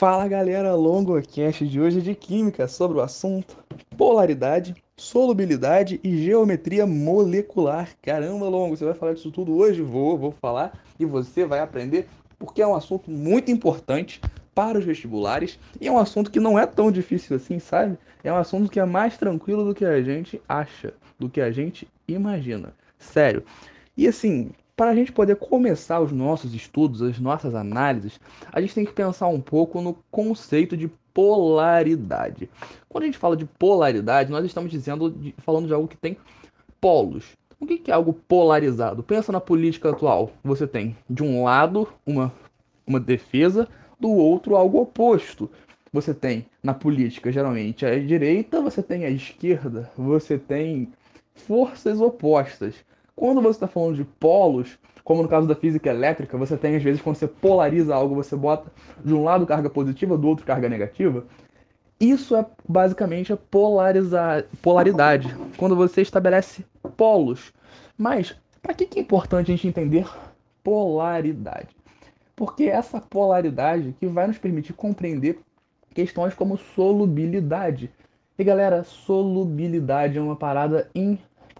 Fala galera, LongoCast de hoje é de Química sobre o assunto polaridade, solubilidade e geometria molecular. Caramba, Longo, você vai falar disso tudo hoje? Vou, vou falar e você vai aprender porque é um assunto muito importante para os vestibulares e é um assunto que não é tão difícil assim, sabe? É um assunto que é mais tranquilo do que a gente acha, do que a gente imagina. Sério. E assim, para a gente poder começar os nossos estudos, as nossas análises, a gente tem que pensar um pouco no conceito de polaridade. Quando a gente fala de polaridade, nós estamos dizendo, falando de algo que tem polos. O que é algo polarizado? Pensa na política atual. Você tem, de um lado, uma, uma defesa, do outro, algo oposto. Você tem, na política, geralmente, a direita, você tem a esquerda, você tem forças opostas. Quando você está falando de polos, como no caso da física elétrica, você tem às vezes quando você polariza algo, você bota de um lado carga positiva, do outro carga negativa. Isso é basicamente a polaridade, quando você estabelece polos. Mas para que, que é importante a gente entender polaridade? Porque é essa polaridade que vai nos permitir compreender questões como solubilidade. E galera, solubilidade é uma parada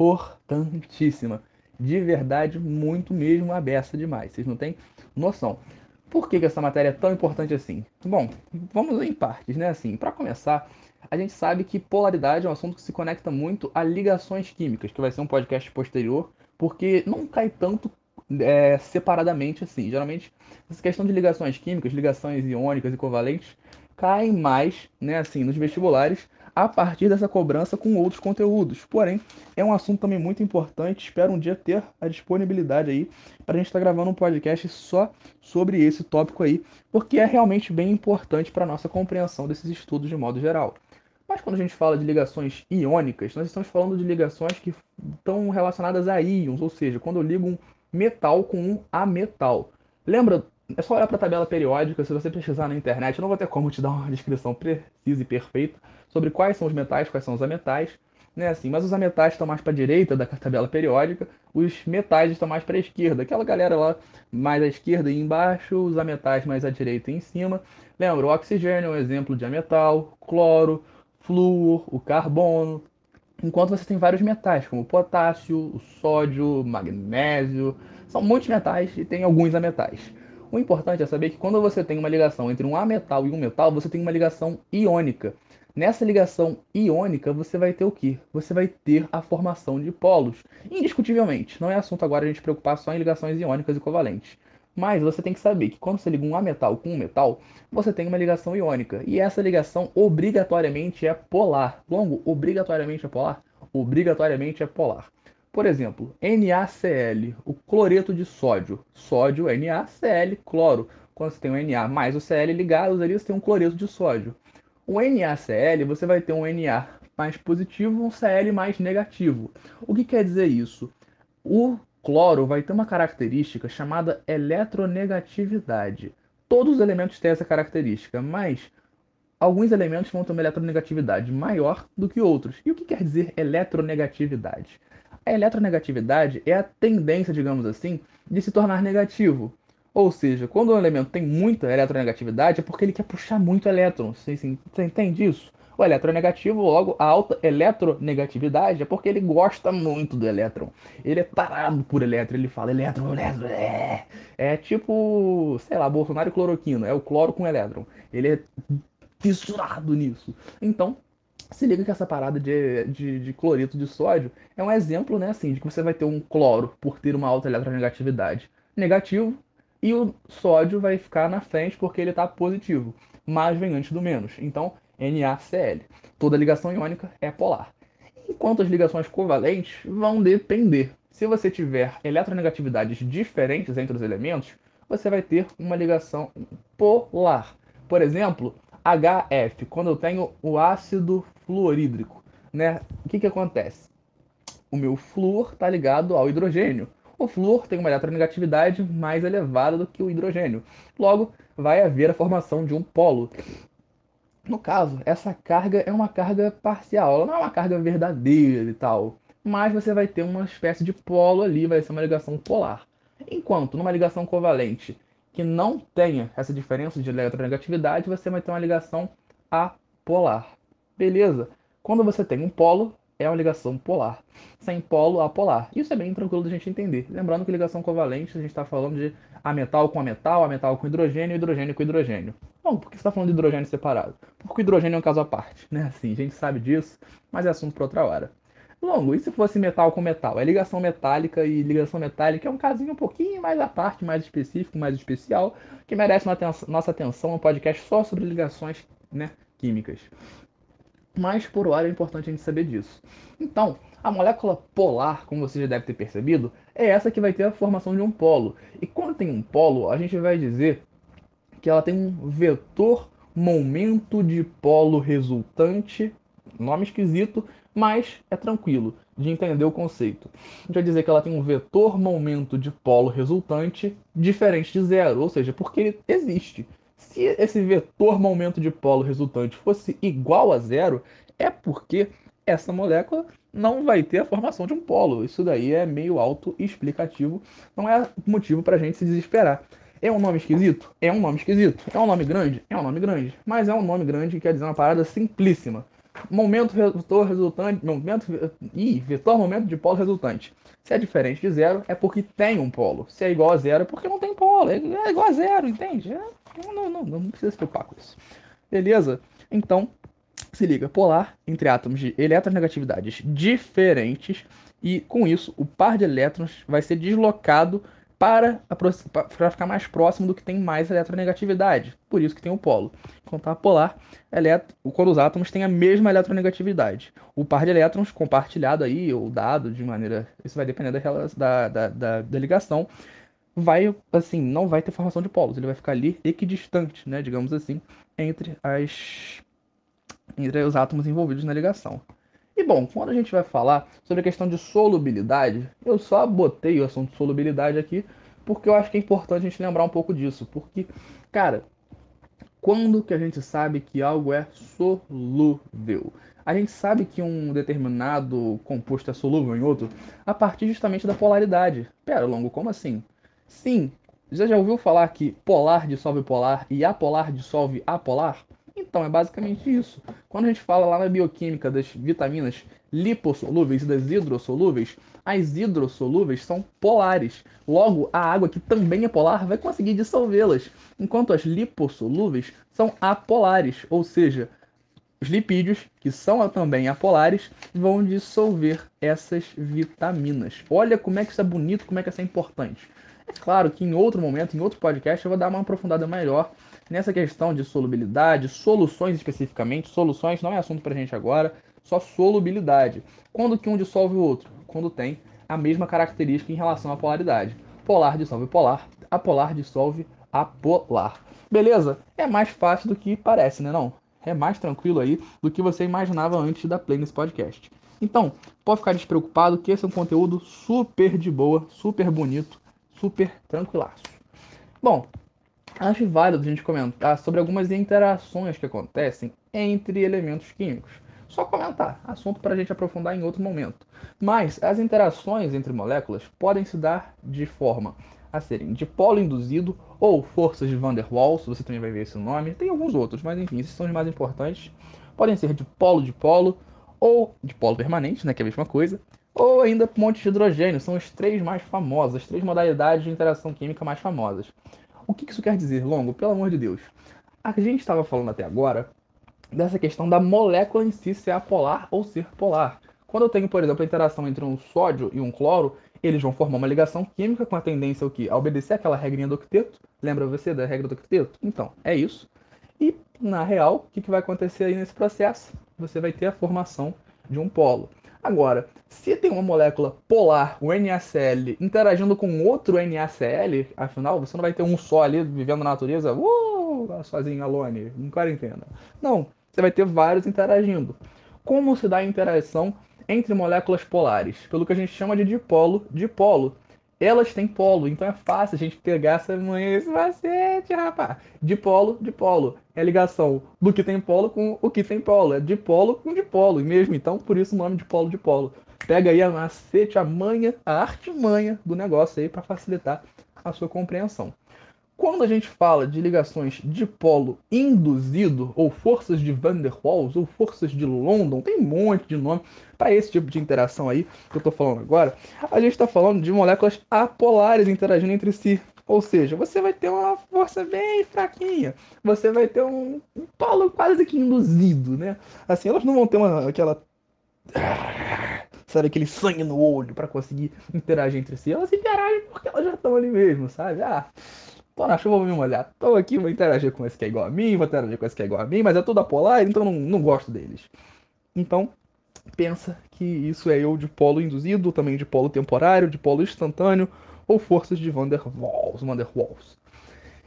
importantíssima de verdade muito mesmo aberta demais. Vocês não têm noção. Por que, que essa matéria é tão importante assim? Bom, vamos em partes, né? Assim, para começar, a gente sabe que polaridade é um assunto que se conecta muito a ligações químicas, que vai ser um podcast posterior, porque não cai tanto é, separadamente assim. Geralmente, essa questão de ligações químicas, ligações iônicas e covalentes, caem mais, né, assim, nos vestibulares a partir dessa cobrança com outros conteúdos. Porém, é um assunto também muito importante. Espero um dia ter a disponibilidade aí para a gente estar tá gravando um podcast só sobre esse tópico aí, porque é realmente bem importante para a nossa compreensão desses estudos de modo geral. Mas quando a gente fala de ligações iônicas, nós estamos falando de ligações que estão relacionadas a íons, ou seja, quando eu ligo um metal com um ametal. Lembra é só olhar para a tabela periódica, se você pesquisar na internet, eu não vou ter como te dar uma descrição precisa e perfeita sobre quais são os metais, quais são os ametais, né, assim, mas os ametais estão mais para a direita da tabela periódica, os metais estão mais para a esquerda, aquela galera lá mais à esquerda e embaixo, os ametais mais à direita e em cima. Lembra, o oxigênio é um exemplo de ametal, cloro, flúor, o carbono, enquanto você tem vários metais, como o potássio, o sódio, magnésio, são muitos metais e tem alguns ametais. O importante é saber que quando você tem uma ligação entre um ametal e um metal, você tem uma ligação iônica. Nessa ligação iônica, você vai ter o que? Você vai ter a formação de polos. Indiscutivelmente, não é assunto agora a gente preocupar só em ligações iônicas e covalentes. Mas você tem que saber que quando você liga um ametal com um metal, você tem uma ligação iônica. E essa ligação obrigatoriamente é polar. Longo, obrigatoriamente é polar? Obrigatoriamente é polar. Por exemplo, NaCl, o cloreto de sódio. Sódio, NaCl, cloro. Quando você tem um Na mais o Cl ligados ali, você tem um cloreto de sódio. O NaCl, você vai ter um Na mais positivo e um Cl mais negativo. O que quer dizer isso? O cloro vai ter uma característica chamada eletronegatividade. Todos os elementos têm essa característica, mas alguns elementos vão ter uma eletronegatividade maior do que outros. E o que quer dizer eletronegatividade? A eletronegatividade é a tendência, digamos assim, de se tornar negativo. Ou seja, quando um elemento tem muita eletronegatividade, é porque ele quer puxar muito elétron. Você, você entende isso? O elétron é logo a alta eletronegatividade é porque ele gosta muito do elétron. Ele é parado por elétron, ele fala elétron, elétron, é. É tipo, sei lá, Bolsonaro e cloroquina, é o cloro com elétron. Ele é fissurado nisso. Então, se liga que essa parada de, de, de, cloreto de sódio é um exemplo, né, assim, de que você vai ter um cloro por ter uma alta eletronegatividade negativo e o sódio vai ficar na frente porque ele está positivo, mas vem antes do menos. Então, NaCl. Toda ligação iônica é polar. Enquanto as ligações covalentes vão depender. Se você tiver eletronegatividades diferentes entre os elementos, você vai ter uma ligação polar. Por exemplo, HF, quando eu tenho o ácido fluorídrico, né? O que, que acontece? O meu flúor está ligado ao hidrogênio. O flúor tem uma eletronegatividade mais elevada do que o hidrogênio. Logo, vai haver a formação de um polo. No caso, essa carga é uma carga parcial, ela não é uma carga verdadeira e tal. Mas você vai ter uma espécie de polo ali, vai ser uma ligação polar. Enquanto numa ligação covalente que não tenha essa diferença de eletronegatividade, você vai ter uma ligação apolar. Beleza? Quando você tem um polo, é uma ligação polar. Sem polo, apolar. Isso é bem tranquilo da gente entender. Lembrando que ligação covalente, a gente está falando de a metal com a metal, a metal com hidrogênio, hidrogênio com hidrogênio. Bom, por que você está falando de hidrogênio separado? Porque o hidrogênio é um caso à parte, né? Assim, a gente sabe disso, mas é assunto para outra hora. Longo, e se fosse metal com metal? É ligação metálica e ligação metálica é um casinho um pouquinho mais à parte, mais específico, mais especial, que merece nossa atenção, um podcast só sobre ligações né, químicas. Mas por hora é importante a gente saber disso. Então, a molécula polar, como você já deve ter percebido, é essa que vai ter a formação de um polo. E quando tem um polo, a gente vai dizer que ela tem um vetor momento de polo resultante, nome esquisito, mas é tranquilo de entender o conceito. A gente vai dizer que ela tem um vetor momento de polo resultante diferente de zero, ou seja, porque ele existe. Se esse vetor momento de polo resultante fosse igual a zero, é porque essa molécula não vai ter a formação de um polo. Isso daí é meio auto-explicativo, não é motivo para a gente se desesperar. É um nome esquisito? É um nome esquisito. É um nome grande? É um nome grande. Mas é um nome grande que quer dizer uma parada simplíssima. Momento vetor resultante. Momento. Ih, vetor momento de polo resultante. Se é diferente de zero, é porque tem um polo. Se é igual a zero, é porque não tem polo. É igual a zero, entende? É, não, não, não, não precisa se preocupar com isso. Beleza? Então, se liga, polar entre átomos de eletronegatividades diferentes e com isso o par de elétrons vai ser deslocado para, para ficar mais próximo do que tem mais eletronegatividade. Por isso que tem o polo. A polar, quando os átomos têm a mesma eletronegatividade. O par de elétrons compartilhado aí, ou dado de maneira. Isso vai depender da, da, da, da ligação. Vai, assim, não vai ter formação de polos. Ele vai ficar ali equidistante, né, digamos assim, entre as entre os átomos envolvidos na ligação. E bom, quando a gente vai falar sobre a questão de solubilidade, eu só botei o assunto de solubilidade aqui porque eu acho que é importante a gente lembrar um pouco disso. Porque, cara, quando que a gente sabe que algo é solúvel? A gente sabe que um determinado composto é solúvel em outro a partir justamente da polaridade. Pera, Longo, como assim? Sim, você já ouviu falar que polar dissolve polar e apolar dissolve apolar? Então, é basicamente isso. Quando a gente fala lá na bioquímica das vitaminas lipossolúveis e das hidrossolúveis, as hidrossolúveis são polares. Logo, a água que também é polar vai conseguir dissolvê-las, enquanto as lipossolúveis são apolares, ou seja, os lipídios, que são também apolares, vão dissolver essas vitaminas. Olha como é que isso é bonito, como é que isso é importante. Claro que em outro momento, em outro podcast, eu vou dar uma aprofundada melhor nessa questão de solubilidade, soluções especificamente. Soluções não é assunto para gente agora, só solubilidade. Quando que um dissolve o outro? Quando tem a mesma característica em relação à polaridade. Polar dissolve polar, apolar dissolve apolar. Beleza? É mais fácil do que parece, né não? É mais tranquilo aí do que você imaginava antes da play nesse podcast. Então, pode ficar despreocupado que esse é um conteúdo super de boa, super bonito, super tranquilaço. Bom, acho válido a gente comentar sobre algumas interações que acontecem entre elementos químicos. Só comentar, assunto para a gente aprofundar em outro momento. Mas as interações entre moléculas podem se dar de forma a serem de polo induzido ou forças de Van der Waals, você também vai ver esse nome. Tem alguns outros, mas enfim, esses são os mais importantes. Podem ser de polo de polo ou de polo permanente, né, que é a mesma coisa, ou ainda pontes de hidrogênio, são as três mais famosas, as três modalidades de interação química mais famosas. O que isso quer dizer, Longo? Pelo amor de Deus. A gente estava falando até agora dessa questão da molécula em si ser apolar ou ser polar. Quando eu tenho, por exemplo, a interação entre um sódio e um cloro, eles vão formar uma ligação química com a tendência ao que? A obedecer aquela regrinha do octeto. Lembra você da regra do octeto? Então, é isso. E, na real, o que vai acontecer aí nesse processo? Você vai ter a formação de um polo. Agora, se tem uma molécula polar, o NaCl, interagindo com outro NaCl, afinal, você não vai ter um só ali vivendo na natureza, uh, sozinho, alone, em quarentena. Não, você vai ter vários interagindo. Como se dá a interação entre moléculas polares? Pelo que a gente chama de dipolo-dipolo elas têm polo, então é fácil a gente pegar essa manhã esse macete, rapaz. Dipolo, dipolo. É a ligação do que tem polo com o que tem polo. É dipolo com dipolo mesmo. Então, por isso o nome de polo, dipolo. Pega aí a macete, a manha, a artimanha do negócio aí para facilitar a sua compreensão. Quando a gente fala de ligações de polo induzido, ou forças de Van der Waals, ou forças de London, tem um monte de nome para esse tipo de interação aí que eu estou falando agora, a gente está falando de moléculas apolares interagindo entre si. Ou seja, você vai ter uma força bem fraquinha, você vai ter um, polo quase que induzido, né? Assim, elas não vão ter uma, aquela sabe, aquele sangue no olho para conseguir interagir entre si. Elas interagem porque elas já estão ali mesmo, sabe? Ah, tô na chuva, vou me molhar. Tô aqui, vou interagir com esse que é igual a mim, vou interagir com esse que é igual a mim, mas é tudo apolar, então não, não gosto deles. Então, pensa que isso é eu de polo induzido, também de polo temporário, de polo instantâneo, ou forças de Van der Waals, Van der Waals.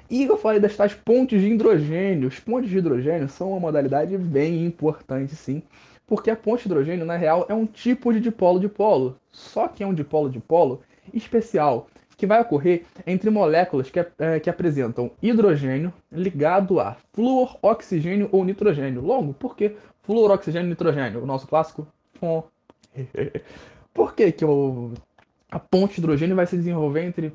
E eu falei das tais pontes de hidrogênio. Os pontes de hidrogênio são uma modalidade bem importante, sim, porque a ponte de hidrogênio, na real, é um tipo de dipolo-dipolo, só que é um dipolo-dipolo especial, que vai ocorrer entre moléculas que, é, que apresentam hidrogênio ligado a flúor, oxigênio ou nitrogênio. Logo, por que flúor, oxigênio e nitrogênio? O nosso clássico? por que, que o, a ponte de hidrogênio vai se desenvolver entre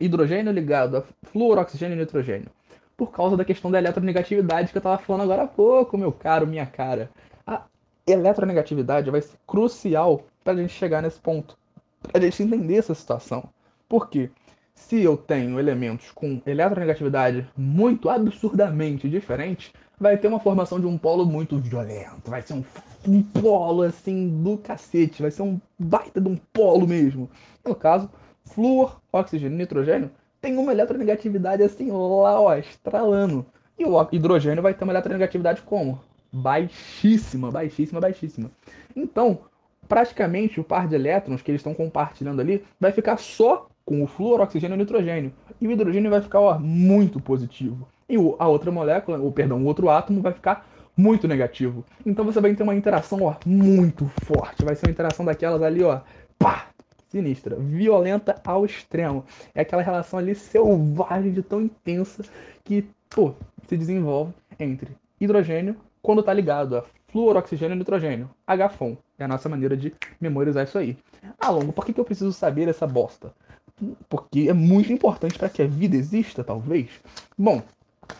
hidrogênio ligado a flúor, oxigênio e nitrogênio? Por causa da questão da eletronegatividade que eu estava falando agora há pouco, meu caro, minha cara. A eletronegatividade vai ser crucial para a gente chegar nesse ponto, para a gente entender essa situação. Por quê? Se eu tenho elementos com eletronegatividade muito absurdamente diferente, vai ter uma formação de um polo muito violento. Vai ser um, um polo assim do cacete. Vai ser um baita de um polo mesmo. No caso, flúor, oxigênio e nitrogênio tem uma eletronegatividade assim lá, ó, estralando. E o hidrogênio vai ter uma eletronegatividade como? Baixíssima, baixíssima, baixíssima. Então, praticamente o par de elétrons que eles estão compartilhando ali vai ficar só com o flúor, oxigênio e nitrogênio. E o hidrogênio vai ficar ó, muito positivo. E a outra molécula, ou perdão, o outro átomo vai ficar muito negativo. Então você vai ter uma interação ó, muito forte. Vai ser uma interação daquelas ali, ó, pá, sinistra, violenta ao extremo. É aquela relação ali selvagem, de tão intensa, que pô, se desenvolve entre hidrogênio quando está ligado a flúor, oxigênio e nitrogênio. HFON. É a nossa maneira de memorizar isso aí. Ah, Longo, por que, que eu preciso saber essa bosta? Porque é muito importante para que a vida exista, talvez. Bom,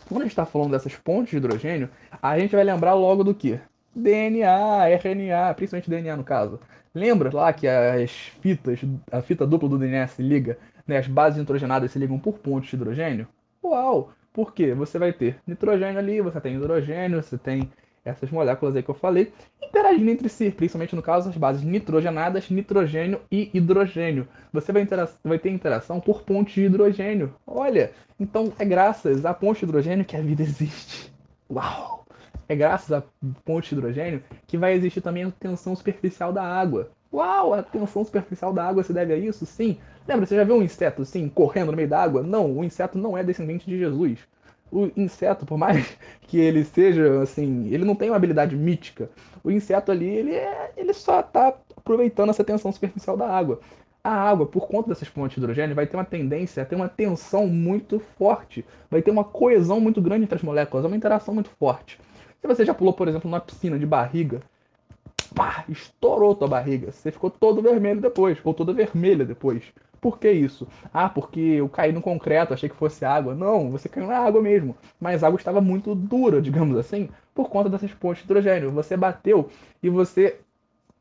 quando a gente está falando dessas pontes de hidrogênio, a gente vai lembrar logo do que? DNA, RNA, principalmente DNA no caso. Lembra lá que as fitas, a fita dupla do DNA se liga, né, as bases nitrogenadas se ligam por pontes de hidrogênio? Uau! Por quê? Você vai ter nitrogênio ali, você tem hidrogênio, você tem essas moléculas aí que eu falei, interagindo entre si, principalmente no caso as bases nitrogenadas, nitrogênio e hidrogênio. Você vai, vai ter interação por ponte de hidrogênio. Olha, então é graças à ponte de hidrogênio que a vida existe. Uau! É graças à ponte de hidrogênio que vai existir também a tensão superficial da água. Uau, a tensão superficial da água se deve a isso? Sim. Lembra, você já viu um inseto assim, correndo no meio da água? Não, o inseto não é descendente de Jesus o inseto, por mais que ele seja assim, ele não tem uma habilidade mítica. O inseto ali, ele, é, ele só está aproveitando essa tensão superficial da água. A água, por conta dessas pontes de hidrogênio, vai ter uma tendência a ter uma tensão muito forte, vai ter uma coesão muito grande entre as moléculas, uma interação muito forte. Se você já pulou, por exemplo, numa piscina de barriga, pá, estourou tua barriga, você ficou todo vermelho depois, ou toda vermelha depois. Por que isso? Ah, porque eu caí no concreto, achei que fosse água. Não, você caiu na água mesmo. Mas a água estava muito dura, digamos assim, por conta dessas pontes de hidrogênio. Você bateu e você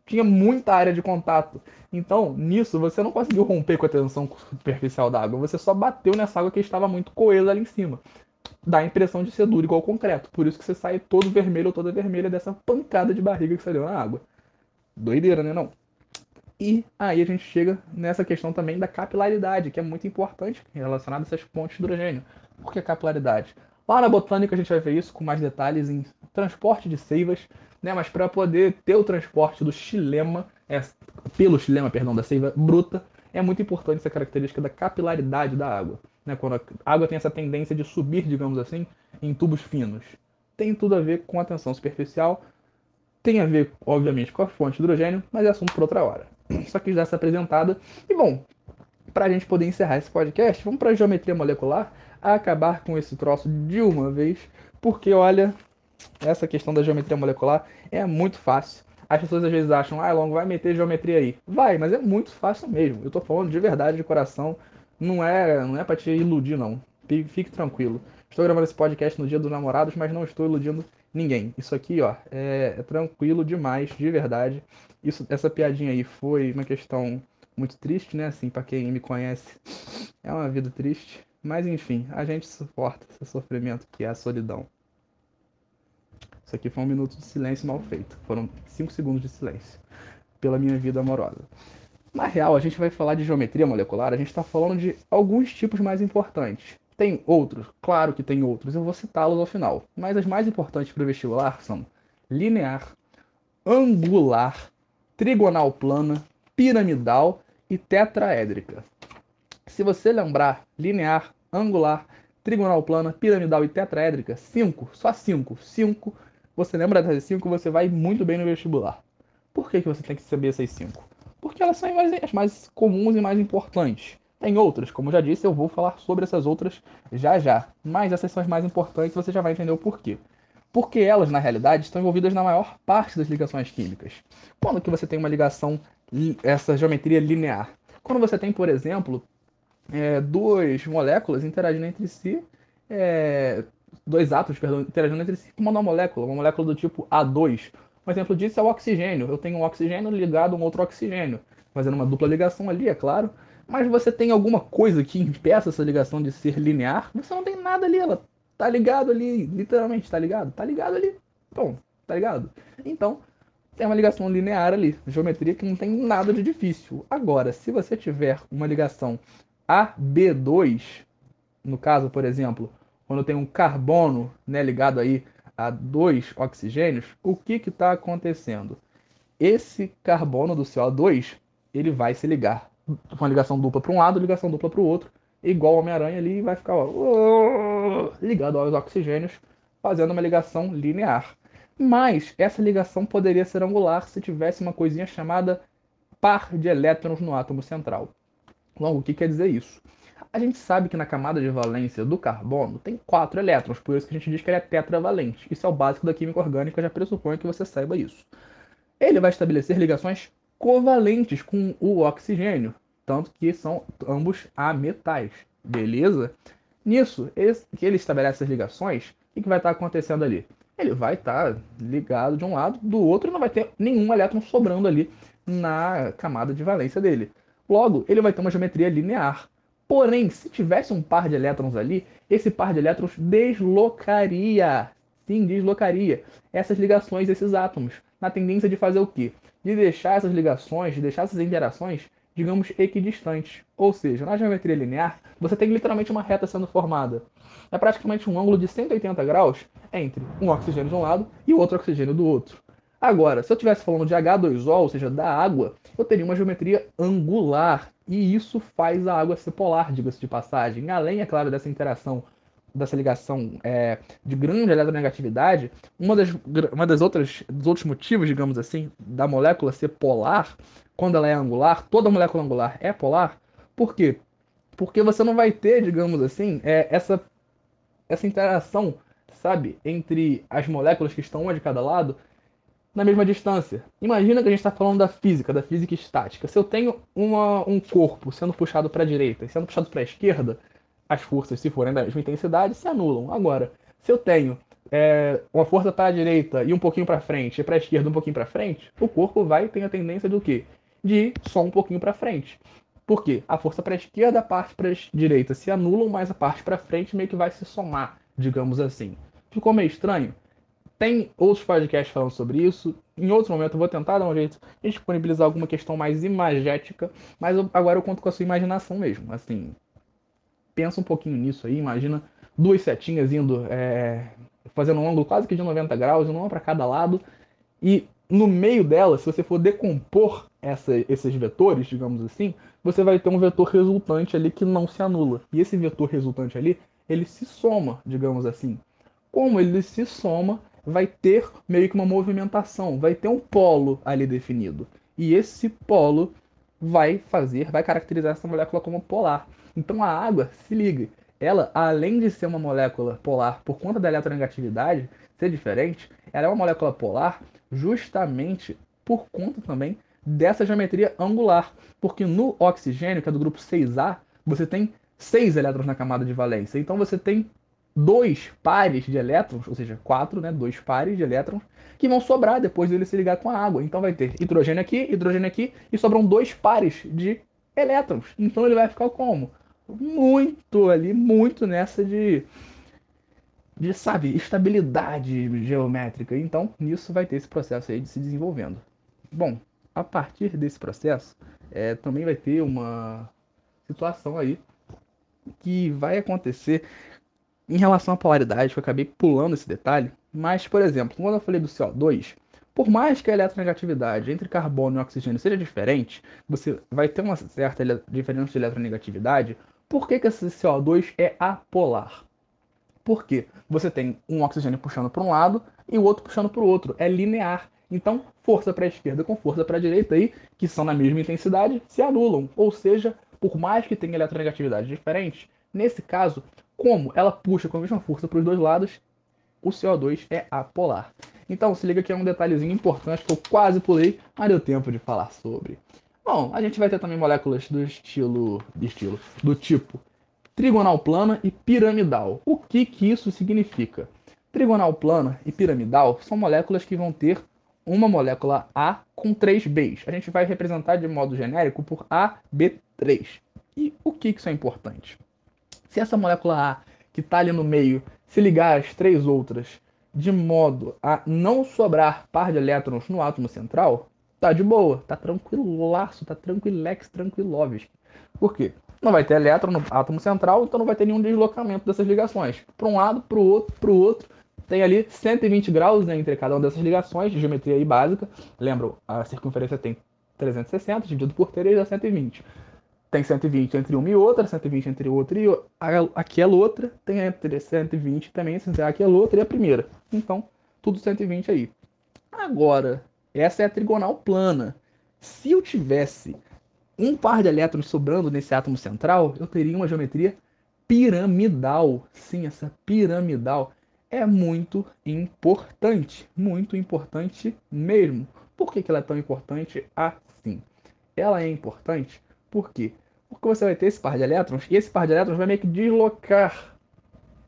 tinha muita área de contato. Então, nisso, você não conseguiu romper com a tensão superficial da água. Você só bateu nessa água que estava muito coesa ali em cima. Dá a impressão de ser duro igual concreto. Por isso que você sai todo vermelho ou toda vermelha dessa pancada de barriga que deu na água. Doideira, né não? E aí a gente chega nessa questão também da capilaridade, que é muito importante relacionada a essas pontes de hidrogênio. Por que capilaridade? Lá na botânica a gente vai ver isso com mais detalhes em transporte de seivas, né? Mas para poder ter o transporte do xilema, é, pelo xilema, perdão, da seiva bruta, é muito importante essa característica da capilaridade da água. Né? Quando a água tem essa tendência de subir, digamos assim, em tubos finos. Tem tudo a ver com a tensão superficial, tem a ver, obviamente, com a fonte de hidrogênio, mas é assunto para outra hora. Só quis dar essa apresentada. E bom, para a gente poder encerrar esse podcast, vamos para a geometria molecular, acabar com esse troço de uma vez, porque olha, essa questão da geometria molecular é muito fácil. As pessoas às vezes acham, ah, Longo, vai meter geometria aí. Vai, mas é muito fácil mesmo. Eu estou falando de verdade, de coração. Não é, não é para te iludir, não. Fique tranquilo. Estou gravando esse podcast no dia dos namorados, mas não estou iludindo ninguém. Isso aqui, ó, é, é tranquilo demais, de verdade. Isso, essa piadinha aí foi uma questão muito triste, né? Assim, para quem me conhece, é uma vida triste. Mas enfim, a gente suporta esse sofrimento que é a solidão. Isso aqui foi um minuto de silêncio mal feito. Foram cinco segundos de silêncio pela minha vida amorosa. Na real, a gente vai falar de geometria molecular, a gente está falando de alguns tipos mais importantes. Tem outros? Claro que tem outros, eu vou citá-los ao final. Mas as mais importantes para o vestibular são linear, angular, trigonal plana, piramidal e tetraédrica. Se você lembrar linear, angular, trigonal plana, piramidal e tetraédrica, 5, só 5, 5, você lembra dessas 5, você vai muito bem no vestibular. Por que, que você tem que saber essas 5? Porque elas são as mais comuns e mais importantes. Tem outras, como já disse, eu vou falar sobre essas outras já já. Mas essas são as mais importantes, você já vai entender o porquê. Porque elas, na realidade, estão envolvidas na maior parte das ligações químicas. Quando que você tem uma ligação, essa geometria linear? Quando você tem, por exemplo, é, duas moléculas interagindo entre si, é, dois átomos, perdão, interagindo entre si, uma molécula, uma molécula do tipo A2. Um exemplo disso é o oxigênio. Eu tenho um oxigênio ligado a um outro oxigênio, fazendo uma dupla ligação ali, é claro mas você tem alguma coisa que impeça essa ligação de ser linear, você não tem nada ali, ela tá ligado ali, literalmente, tá ligado? Tá ligado ali, bom, tá ligado? Então, tem uma ligação linear ali, geometria que não tem nada de difícil. Agora, se você tiver uma ligação AB2, no caso, por exemplo, quando tem um carbono né, ligado aí a dois oxigênios, o que está acontecendo? Esse carbono do seu A2 ele vai se ligar uma ligação dupla para um lado, ligação dupla para o outro, igual o Homem-Aranha ali, vai ficar ó, ligado aos oxigênios, fazendo uma ligação linear. Mas essa ligação poderia ser angular se tivesse uma coisinha chamada par de elétrons no átomo central. Logo, o que quer dizer isso? A gente sabe que na camada de valência do carbono tem quatro elétrons, por isso que a gente diz que ele é tetravalente. Isso é o básico da química orgânica, já pressupõe que você saiba isso. Ele vai estabelecer ligações covalentes com o oxigênio, tanto que são ambos ametais, beleza? Nisso, esse, que ele estabelece as ligações, o que vai estar acontecendo ali? Ele vai estar ligado de um lado, do outro, e não vai ter nenhum elétron sobrando ali na camada de valência dele. Logo, ele vai ter uma geometria linear. Porém, se tivesse um par de elétrons ali, esse par de elétrons deslocaria. Sim, deslocaria essas ligações desses átomos. Na tendência de fazer o quê? de deixar essas ligações, de deixar essas interações, digamos, equidistantes. Ou seja, na geometria linear, você tem literalmente uma reta sendo formada. É praticamente um ângulo de 180 graus entre um oxigênio de um lado e o outro oxigênio do outro. Agora, se eu estivesse falando de H2O, ou seja, da água, eu teria uma geometria angular. E isso faz a água ser polar, diga-se de passagem. Além, é claro, dessa interação dessa ligação é, de grande eletronegatividade, uma das, uma das outras dos outros motivos, digamos assim, da molécula ser polar, quando ela é angular, toda molécula angular é polar. Por quê? Porque você não vai ter, digamos assim, é, essa essa interação, sabe, entre as moléculas que estão uma de cada lado na mesma distância. Imagina que a gente está falando da física, da física estática. Se eu tenho uma, um corpo sendo puxado para a direita e sendo puxado para a esquerda, as forças, se forem da mesma intensidade, se anulam. Agora, se eu tenho é, uma força para a direita e um pouquinho para frente, e para a esquerda um pouquinho para frente, o corpo vai ter a tendência do quê? De só um pouquinho para frente. Por quê? A força para a esquerda, a parte para a direita se anulam, mas a parte para frente meio que vai se somar, digamos assim. Ficou meio estranho? Tem outros podcasts falando sobre isso. Em outro momento eu vou tentar dar um jeito de disponibilizar alguma questão mais imagética, mas eu, agora eu conto com a sua imaginação mesmo. Assim, pensa um pouquinho nisso aí, imagina duas setinhas indo, é, fazendo um ângulo quase que de 90 graus, uma para cada lado, e no meio dela, se você for decompor essa, esses vetores, digamos assim, você vai ter um vetor resultante ali que não se anula. E esse vetor resultante ali, ele se soma, digamos assim. Como ele se soma, vai ter meio que uma movimentação, vai ter um polo ali definido. E esse polo vai fazer, vai caracterizar essa molécula como polar. Então a água, se liga, ela, além de ser uma molécula polar por conta da eletronegatividade ser diferente, ela é uma molécula polar justamente por conta também dessa geometria angular. Porque no oxigênio, que é do grupo 6A, você tem seis elétrons na camada de valência. Então você tem dois pares de elétrons, ou seja, quatro, né, dois pares de elétrons, que vão sobrar depois dele se ligar com a água. Então vai ter hidrogênio aqui, hidrogênio aqui, e sobram dois pares de elétrons. Então ele vai ficar como? Muito ali, muito nessa de, de sabe, estabilidade geométrica. Então nisso vai ter esse processo aí de se desenvolvendo. Bom, a partir desse processo, é, também vai ter uma situação aí que vai acontecer em relação à polaridade, que eu acabei pulando esse detalhe, mas, por exemplo, quando eu falei do CO2, por mais que a eletronegatividade entre carbono e oxigênio seja diferente, você vai ter uma certa diferença de eletronegatividade, por que, que esse CO2 é apolar? Porque você tem um oxigênio puxando para um lado e o outro puxando para o outro. É linear. Então, força para a esquerda com força para a direita aí, que são na mesma intensidade, se anulam. Ou seja, por mais que tenha eletronegatividade diferente, nesse caso, como ela puxa com a mesma força para os dois lados, o CO2 é apolar. Então se liga que é um detalhezinho importante que eu quase pulei, mas deu tempo de falar sobre. Bom, a gente vai ter também moléculas do estilo, de estilo, do tipo trigonal plana e piramidal. O que que isso significa? Trigonal plana e piramidal são moléculas que vão ter uma molécula A com três Bs. A gente vai representar de modo genérico por AB3. E o que, que isso é importante? Se essa molécula A, que está ali no meio, se ligar às três outras de modo a não sobrar par de elétrons no átomo central, tá de boa, tá tranquilaço, tá tranquilex, tranquiloves. Por quê? Não vai ter elétron no átomo central, então não vai ter nenhum deslocamento dessas ligações. Para um lado, para o outro, para o outro, tem ali 120 graus né, entre cada uma dessas ligações, de geometria aí básica. Lembra, a circunferência tem 360, dividido por 3 dá 120 tem 120 entre uma e outra, 120 entre outra e aquela outra, tem entre 120 também, aquela outra e a primeira. Então, tudo 120 aí. Agora, essa é a trigonal plana. Se eu tivesse um par de elétrons sobrando nesse átomo central, eu teria uma geometria piramidal. Sim, essa piramidal é muito importante, muito importante mesmo. Por que, que ela é tão importante assim? Ela é importante porque porque você vai ter esse par de elétrons e esse par de elétrons vai meio que deslocar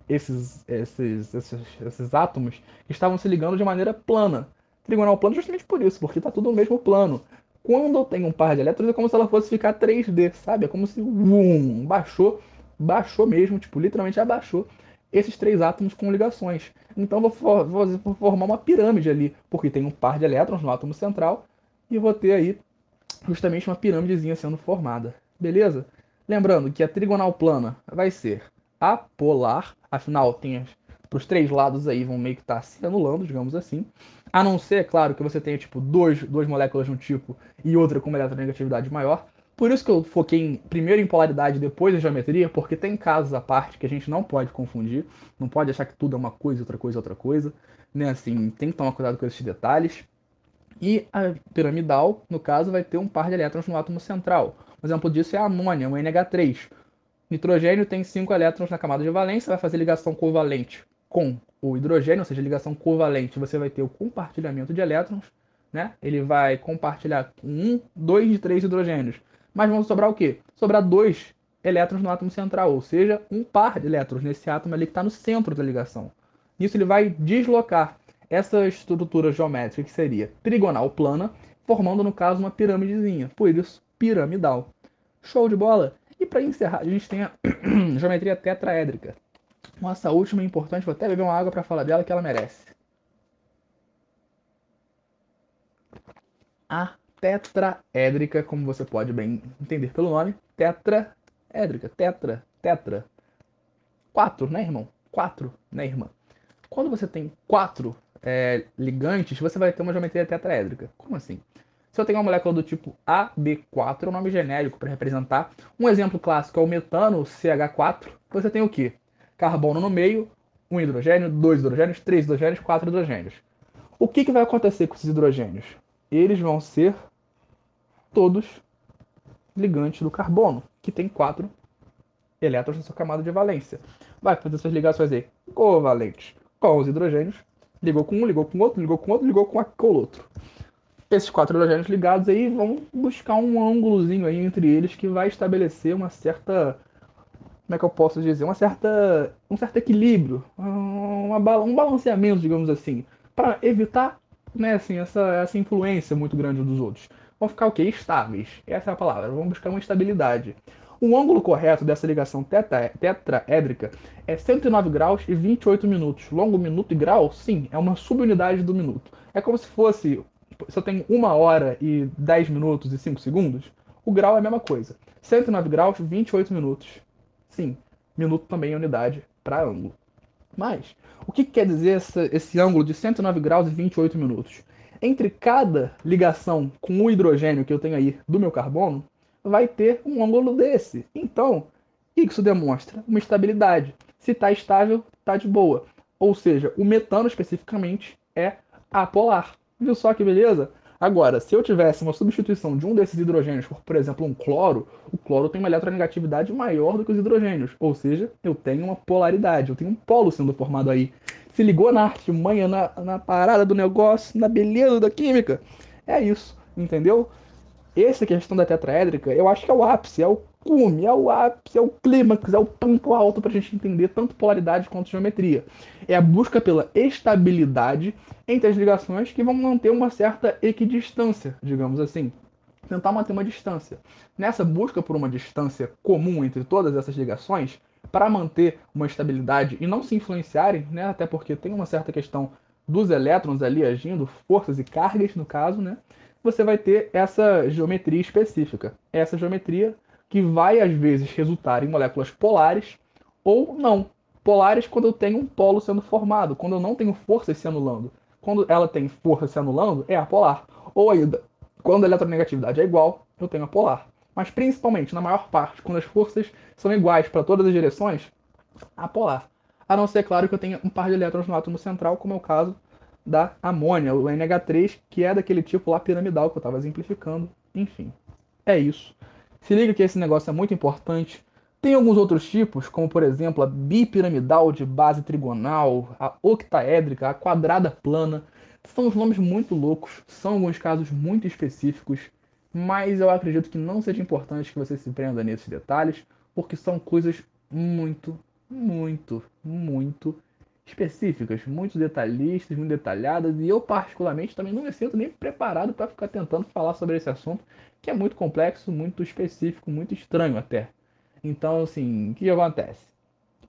esses, esses, esses, esses átomos que estavam se ligando de maneira plana. Trigonal plano justamente por isso, porque está tudo no mesmo plano. Quando eu tenho um par de elétrons, é como se ela fosse ficar 3D, sabe? É como se um, baixou, baixou mesmo, tipo, literalmente abaixou esses três átomos com ligações. Então vou, for, vou formar uma pirâmide ali, porque tem um par de elétrons no átomo central e vou ter aí justamente uma pirâmidezinha sendo formada. Beleza? Lembrando que a trigonal plana vai ser apolar, afinal tem para os três lados aí vão meio que estar tá se anulando, digamos assim. A não ser, claro, que você tenha tipo dois, duas moléculas de um tipo e outra com uma eletronegatividade maior. Por isso que eu foquei em, primeiro em polaridade, depois em geometria, porque tem casos à parte que a gente não pode confundir, não pode achar que tudo é uma coisa, outra coisa, outra coisa, né? Assim, tem que tomar cuidado com esses detalhes. E a piramidal, no caso, vai ter um par de elétrons no átomo central. Um exemplo disso é a amônia, um NH3. Nitrogênio tem 5 elétrons na camada de valência, vai fazer ligação covalente com o hidrogênio, ou seja, ligação covalente, você vai ter o compartilhamento de elétrons, né? Ele vai compartilhar um, dois de três hidrogênios. Mas vão sobrar o quê? Sobrar dois elétrons no átomo central, ou seja, um par de elétrons nesse átomo ali que está no centro da ligação. Nisso ele vai deslocar essa estrutura geométrica que seria trigonal plana, formando no caso uma pirâmidezinha. Por isso, piramidal. Show de bola? E para encerrar, a gente tem a geometria tetraédrica. Nossa, última é importante, vou até beber uma água para falar dela que ela merece. A tetraédrica, como você pode bem entender pelo nome, tetraédrica, tetra, tetra. Quatro, né, irmão? Quatro, né, irmã? Quando você tem quatro é, ligantes, você vai ter uma geometria tetraédrica. Como assim? Se eu tenho uma molécula do tipo AB4, é um nome genérico para representar. Um exemplo clássico é o metano CH4. Você tem o quê? Carbono no meio, um hidrogênio, dois hidrogênios, três hidrogênios, quatro hidrogênios. O que, que vai acontecer com esses hidrogênios? Eles vão ser todos ligantes do carbono, que tem quatro elétrons na sua camada de valência. Vai fazer suas ligações aí covalentes com os hidrogênios. Ligou com um, ligou com outro, ligou com outro, ligou com aquele outro esses quatro hidrogênios ligados aí vão buscar um ângulozinho aí entre eles que vai estabelecer uma certa como é que eu posso dizer, uma certa, um certo equilíbrio, um balanceamento, digamos assim, para evitar né, assim, essa, essa influência muito grande dos outros. Vão ficar o quê? Estáveis. Essa é a palavra. Vamos buscar uma estabilidade. O ângulo correto dessa ligação teta, tetraédrica é 109 graus e 28 minutos. Longo minuto e grau, sim, é uma subunidade do minuto. É como se fosse, se eu tenho 1 hora e 10 minutos e 5 segundos, o grau é a mesma coisa. 109 graus, 28 minutos. Sim, minuto também é unidade para ângulo. Mas, o que quer dizer esse ângulo de 109 graus e 28 minutos? Entre cada ligação com o hidrogênio que eu tenho aí do meu carbono, vai ter um ângulo desse. Então, isso demonstra? Uma estabilidade. Se está estável, está de boa. Ou seja, o metano especificamente é apolar. Viu só que beleza? Agora, se eu tivesse uma substituição de um desses hidrogênios por, por exemplo, um cloro, o cloro tem uma eletronegatividade maior do que os hidrogênios. Ou seja, eu tenho uma polaridade, eu tenho um polo sendo formado aí. Se ligou na arte manha, na, na parada do negócio, na beleza da química. É isso, entendeu? Essa questão da tetraédrica, eu acho que é o ápice, é o cume, é o ápice, é o clímax, é o ponto alto para a gente entender tanto polaridade quanto geometria. É a busca pela estabilidade entre as ligações que vão manter uma certa equidistância, digamos assim. Tentar manter uma distância. Nessa busca por uma distância comum entre todas essas ligações, para manter uma estabilidade e não se influenciarem, né, até porque tem uma certa questão dos elétrons ali agindo, forças e cargas no caso, né, você vai ter essa geometria específica. Essa geometria que vai às vezes resultar em moléculas polares ou não. Polares quando eu tenho um polo sendo formado, quando eu não tenho forças se anulando. Quando ela tem força se anulando, é apolar. Ou ainda, quando a eletronegatividade é igual, eu tenho apolar. Mas principalmente, na maior parte, quando as forças são iguais para todas as direções, apolar. A não ser, claro, que eu tenha um par de elétrons no átomo central, como é o caso da amônia, o NH3, que é daquele tipo lá piramidal que eu estava exemplificando. Enfim, é isso. Se liga que esse negócio é muito importante. Tem alguns outros tipos, como por exemplo a bipiramidal de base trigonal, a octaédrica, a quadrada plana. São os nomes muito loucos, são alguns casos muito específicos, mas eu acredito que não seja importante que você se prenda nesses detalhes, porque são coisas muito, muito, muito específicas, muito detalhistas, muito detalhadas, e eu particularmente também não me sinto nem preparado para ficar tentando falar sobre esse assunto, que é muito complexo, muito específico, muito estranho até. Então, assim, o que acontece?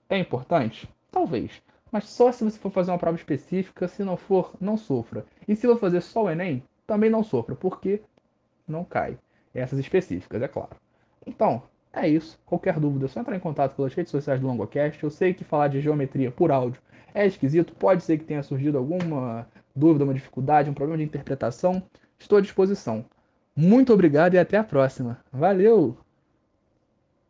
É importante? Talvez. Mas só se você for fazer uma prova específica, se não for, não sofra. E se for fazer só o Enem, também não sofra, porque não cai. Essas específicas, é claro. Então, é isso. Qualquer dúvida, é só entrar em contato pelas redes sociais do LongoCast. Eu sei que falar de geometria por áudio é esquisito, pode ser que tenha surgido alguma dúvida, uma dificuldade, um problema de interpretação. Estou à disposição. Muito obrigado e até a próxima. Valeu!